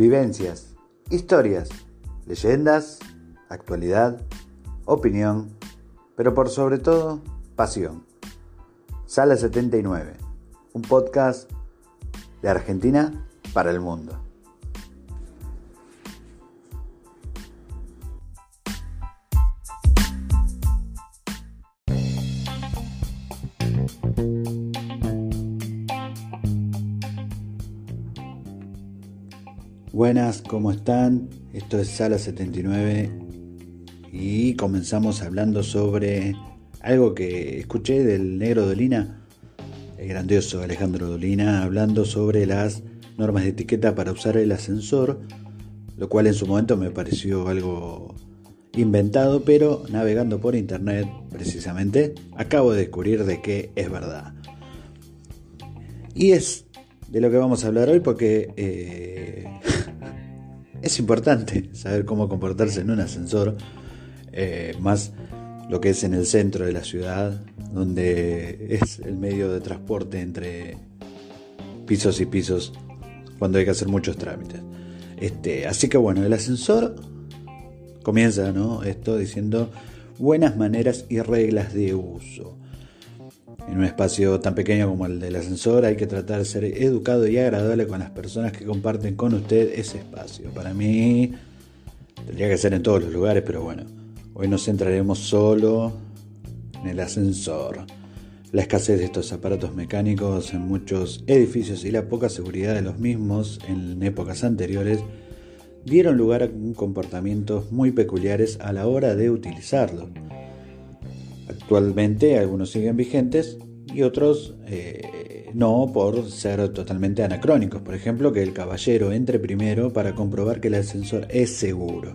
Vivencias, historias, leyendas, actualidad, opinión, pero por sobre todo, pasión. Sala 79, un podcast de Argentina para el mundo. Buenas, ¿cómo están? Esto es Sala 79 y comenzamos hablando sobre algo que escuché del negro Dolina, el grandioso Alejandro Dolina, hablando sobre las normas de etiqueta para usar el ascensor, lo cual en su momento me pareció algo inventado, pero navegando por internet precisamente, acabo de descubrir de que es verdad. Y es de lo que vamos a hablar hoy porque eh, es importante saber cómo comportarse en un ascensor, eh, más lo que es en el centro de la ciudad, donde es el medio de transporte entre pisos y pisos cuando hay que hacer muchos trámites. Este, así que bueno, el ascensor comienza, ¿no? Esto diciendo buenas maneras y reglas de uso. En un espacio tan pequeño como el del ascensor hay que tratar de ser educado y agradable con las personas que comparten con usted ese espacio. Para mí tendría que ser en todos los lugares, pero bueno, hoy nos centraremos solo en el ascensor. La escasez de estos aparatos mecánicos en muchos edificios y la poca seguridad de los mismos en épocas anteriores dieron lugar a comportamientos muy peculiares a la hora de utilizarlos. Actualmente algunos siguen vigentes y otros eh, no por ser totalmente anacrónicos. Por ejemplo, que el caballero entre primero para comprobar que el ascensor es seguro.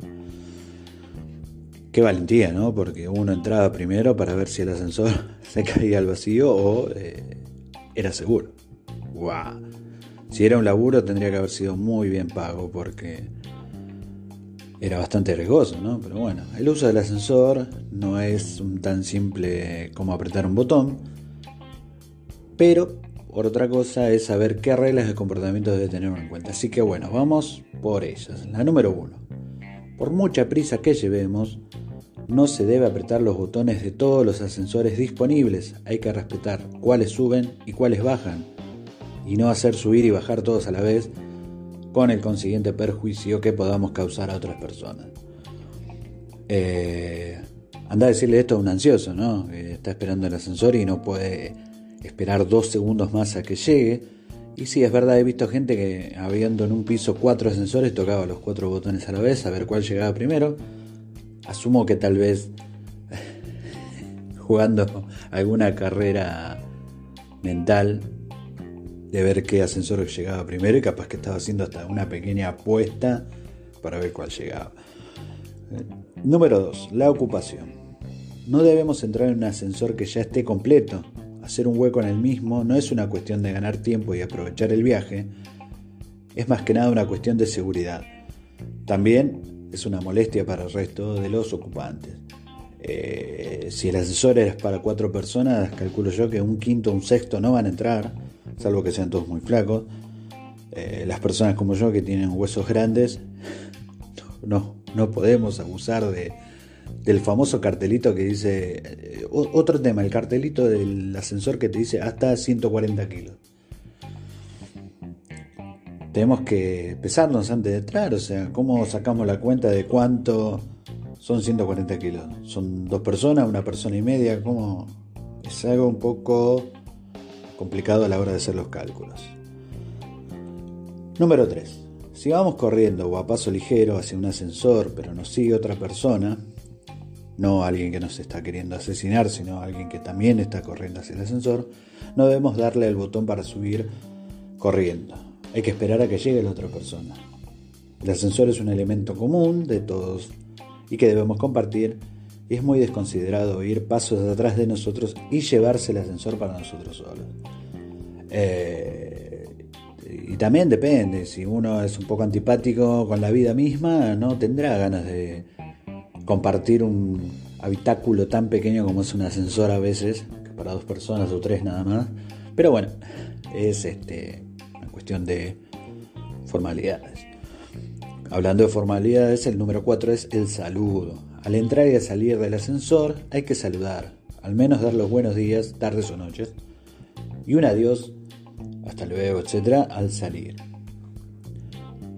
Qué valentía, ¿no? Porque uno entraba primero para ver si el ascensor se caía al vacío o eh, era seguro. ¡Guau! Si era un laburo tendría que haber sido muy bien pago porque era bastante riesgoso, ¿no? Pero bueno, el uso del ascensor no es tan simple como apretar un botón, pero otra cosa es saber qué reglas de comportamiento debe tener en cuenta. Así que bueno, vamos por ellas. La número uno. Por mucha prisa que llevemos, no se debe apretar los botones de todos los ascensores disponibles. Hay que respetar cuáles suben y cuáles bajan. Y no hacer subir y bajar todos a la vez con el consiguiente perjuicio que podamos causar a otras personas. Eh, anda a decirle esto a un ansioso, ¿no? Está esperando el ascensor y no puede esperar dos segundos más a que llegue. Y sí, es verdad, he visto gente que habiendo en un piso cuatro ascensores tocaba los cuatro botones a la vez a ver cuál llegaba primero. Asumo que tal vez jugando alguna carrera mental de ver qué ascensor llegaba primero y capaz que estaba haciendo hasta una pequeña apuesta para ver cuál llegaba. Eh, número 2. La ocupación. No debemos entrar en un ascensor que ya esté completo. Hacer un hueco en el mismo no es una cuestión de ganar tiempo y aprovechar el viaje, es más que nada una cuestión de seguridad. También es una molestia para el resto de los ocupantes. Eh, si el ascensor es para cuatro personas, calculo yo que un quinto o un sexto no van a entrar, salvo que sean todos muy flacos. Eh, las personas como yo que tienen huesos grandes, no, no podemos abusar de, del famoso cartelito que dice, eh, otro tema, el cartelito del ascensor que te dice hasta 140 kilos. Tenemos que pesarnos antes de entrar, o sea, ¿cómo sacamos la cuenta de cuánto son 140 kilos? ¿Son dos personas, una persona y media? ¿Cómo? Es algo un poco complicado a la hora de hacer los cálculos. Número 3. Si vamos corriendo o a paso ligero hacia un ascensor, pero nos sigue otra persona, no alguien que nos está queriendo asesinar, sino alguien que también está corriendo hacia el ascensor, no debemos darle el botón para subir corriendo. Hay que esperar a que llegue la otra persona. El ascensor es un elemento común de todos y que debemos compartir es muy desconsiderado ir pasos atrás de nosotros y llevarse el ascensor para nosotros solos. Eh, y también depende, si uno es un poco antipático con la vida misma, no tendrá ganas de compartir un habitáculo tan pequeño como es un ascensor a veces, para dos personas o tres nada más. Pero bueno, es este, una cuestión de formalidades. Hablando de formalidades, el número cuatro es el saludo. Al entrar y al salir del ascensor hay que saludar, al menos dar los buenos días, tardes o noches, y un adiós, hasta luego, etcétera, al salir.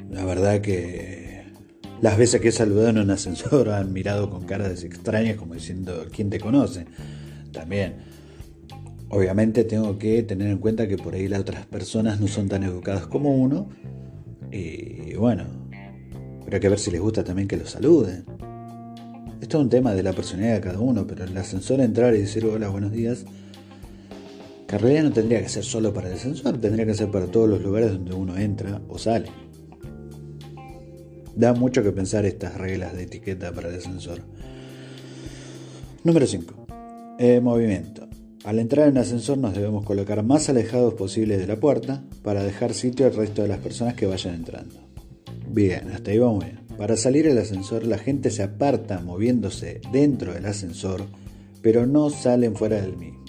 La verdad que las veces que he saludado en un ascensor han mirado con caras extrañas como diciendo quién te conoce. También, obviamente tengo que tener en cuenta que por ahí las otras personas no son tan educadas como uno. Y bueno, pero hay que ver si les gusta también que los saluden. Esto es un tema de la personalidad de cada uno, pero el ascensor entrar y decir hola, buenos días, que en realidad no tendría que ser solo para el ascensor, tendría que ser para todos los lugares donde uno entra o sale. Da mucho que pensar estas reglas de etiqueta para el ascensor. Número 5. Eh, movimiento. Al entrar en el ascensor nos debemos colocar más alejados posibles de la puerta para dejar sitio al resto de las personas que vayan entrando. Bien, hasta ahí vamos bien. Para salir el ascensor la gente se aparta moviéndose dentro del ascensor, pero no salen fuera del mismo.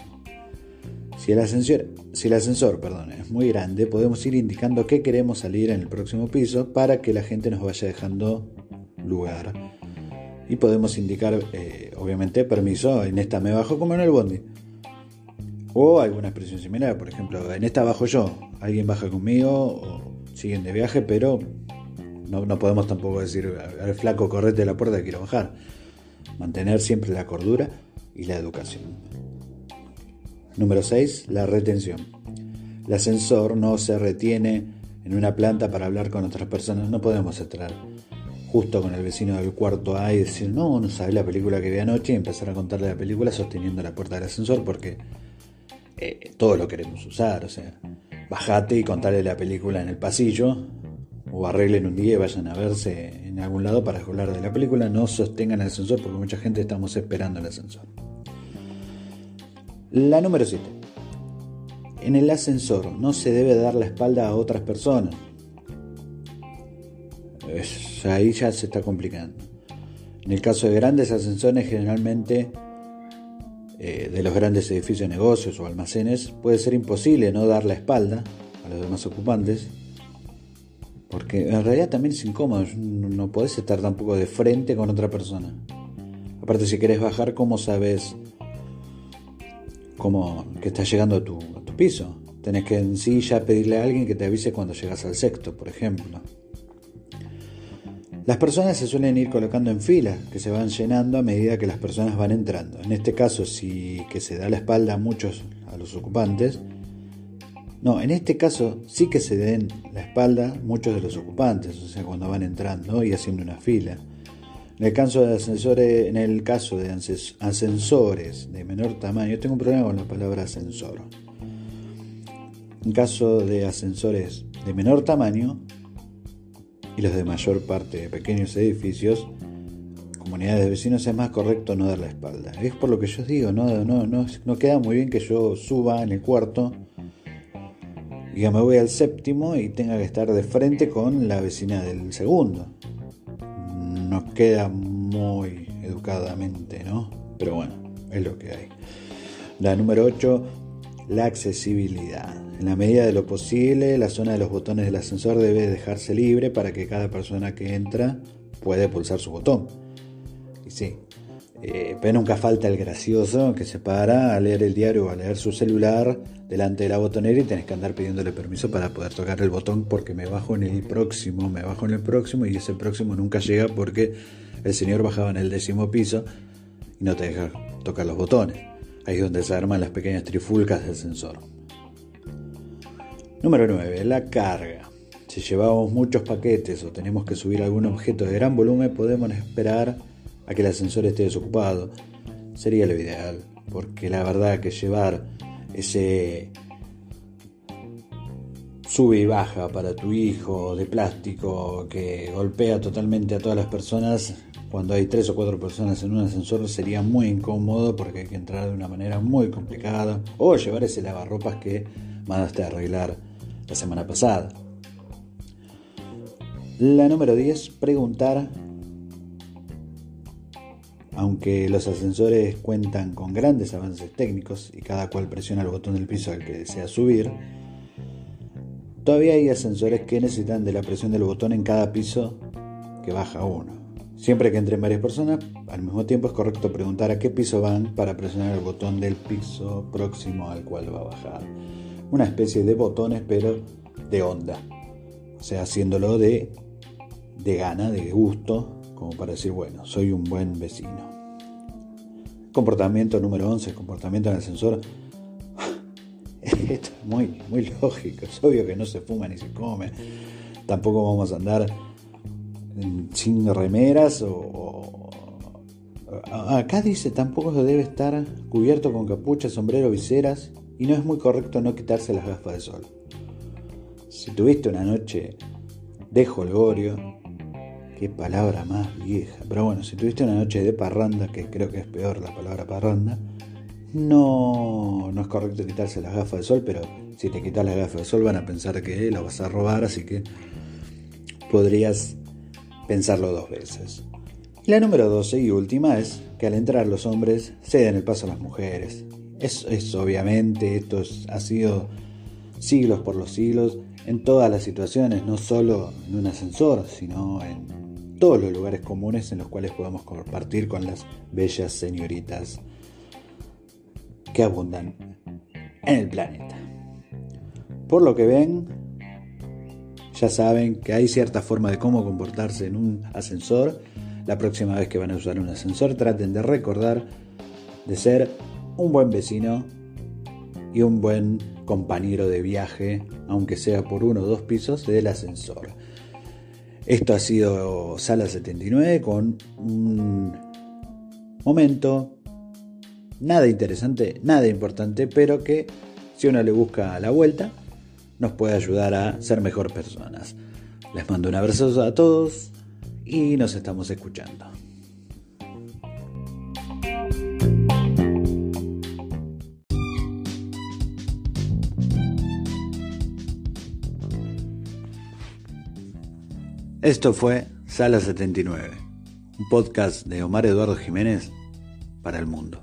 Si el ascensor, si el ascensor perdón, es muy grande, podemos ir indicando que queremos salir en el próximo piso para que la gente nos vaya dejando lugar. Y podemos indicar, eh, obviamente, permiso, en esta me bajo como en el bondi. O alguna expresión similar, por ejemplo, en esta bajo yo, alguien baja conmigo o siguen de viaje, pero no, podemos tampoco decir, al flaco, correte de la puerta, quiero bajar. Mantener siempre la cordura y la educación. Número 6. La retención. El ascensor no se retiene en una planta para hablar con otras personas. No podemos entrar justo con el vecino del cuarto A y decir, no, no sabes la película que vi anoche y empezar a contarle la película sosteniendo la puerta del ascensor porque eh, todo lo queremos usar. O sea, bajate y contarle la película en el pasillo o arreglen un día y vayan a verse en algún lado para hablar de la película, no sostengan el ascensor porque mucha gente estamos esperando el ascensor. La número 7. En el ascensor no se debe dar la espalda a otras personas. ahí ya se está complicando. En el caso de grandes ascensores, generalmente eh, de los grandes edificios de negocios o almacenes, puede ser imposible no dar la espalda a los demás ocupantes porque en realidad también es incómodo, no podés estar tampoco de frente con otra persona. Aparte, si querés bajar, ¿cómo sabes cómo, que estás llegando a tu, a tu piso? Tenés que en sí ya pedirle a alguien que te avise cuando llegas al sexto, por ejemplo. Las personas se suelen ir colocando en filas, que se van llenando a medida que las personas van entrando. En este caso, si que se da la espalda a muchos, a los ocupantes, no, en este caso sí que se den la espalda muchos de los ocupantes, o sea, cuando van entrando y haciendo una fila. En el caso de ascensores, en el caso de ascensores de menor tamaño, tengo un problema con la palabra ascensor. En caso de ascensores de menor tamaño, y los de mayor parte de pequeños edificios, comunidades de vecinos, es más correcto no dar la espalda. Es por lo que yo digo, no, no, no, no queda muy bien que yo suba en el cuarto y que me voy al séptimo y tenga que estar de frente con la vecina del segundo. No queda muy educadamente, ¿no? Pero bueno, es lo que hay. La número 8, la accesibilidad. En la medida de lo posible, la zona de los botones del ascensor debe dejarse libre para que cada persona que entra pueda pulsar su botón. Y sí, eh, pero nunca falta el gracioso que se para a leer el diario o a leer su celular delante de la botonera y tenés que andar pidiéndole permiso para poder tocar el botón porque me bajo en el próximo, me bajo en el próximo y ese próximo nunca llega porque el señor bajaba en el décimo piso y no te deja tocar los botones. Ahí es donde se arman las pequeñas trifulcas del sensor. Número 9. La carga. Si llevamos muchos paquetes o tenemos que subir algún objeto de gran volumen, podemos esperar a que el ascensor esté desocupado. Sería lo ideal, porque la verdad que llevar ese sube y baja para tu hijo de plástico que golpea totalmente a todas las personas cuando hay tres o cuatro personas en un ascensor sería muy incómodo porque hay que entrar de una manera muy complicada o llevar ese lavarropas que mandaste a arreglar la semana pasada. La número 10, preguntar. Aunque los ascensores cuentan con grandes avances técnicos y cada cual presiona el botón del piso al que desea subir, todavía hay ascensores que necesitan de la presión del botón en cada piso que baja uno. Siempre que entren varias personas, al mismo tiempo es correcto preguntar a qué piso van para presionar el botón del piso próximo al cual va a bajar una especie de botones, pero de onda. O sea, haciéndolo de, de gana, de gusto, como para decir, bueno, soy un buen vecino. Comportamiento número 11, comportamiento en el ascensor. Esto es muy, muy lógico. Es obvio que no se fuma ni se come. Tampoco vamos a andar sin remeras o, acá dice tampoco debe estar cubierto con capucha, sombrero, viseras y no es muy correcto no quitarse las gafas de sol. Si tuviste una noche de jolgorio, qué palabra más vieja, pero bueno, si tuviste una noche de parranda, que creo que es peor la palabra parranda, no, no es correcto quitarse las gafas de sol, pero si te quitas las gafas de sol van a pensar que lo vas a robar, así que podrías pensarlo dos veces. La número 12 y última es que al entrar los hombres ceden el paso a las mujeres. Es, obviamente, esto ha sido siglos por los siglos, en todas las situaciones, no solo en un ascensor, sino en todos los lugares comunes en los cuales podemos compartir con las bellas señoritas que abundan en el planeta. Por lo que ven, ya saben que hay cierta forma de cómo comportarse en un ascensor. La próxima vez que van a usar un ascensor, traten de recordar de ser un buen vecino y un buen compañero de viaje, aunque sea por uno o dos pisos del ascensor. Esto ha sido Sala 79 con un momento nada interesante, nada importante, pero que si uno le busca la vuelta, nos puede ayudar a ser mejor personas. Les mando un abrazo a todos y nos estamos escuchando. Esto fue Sala 79, un podcast de Omar Eduardo Jiménez para el mundo.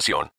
información.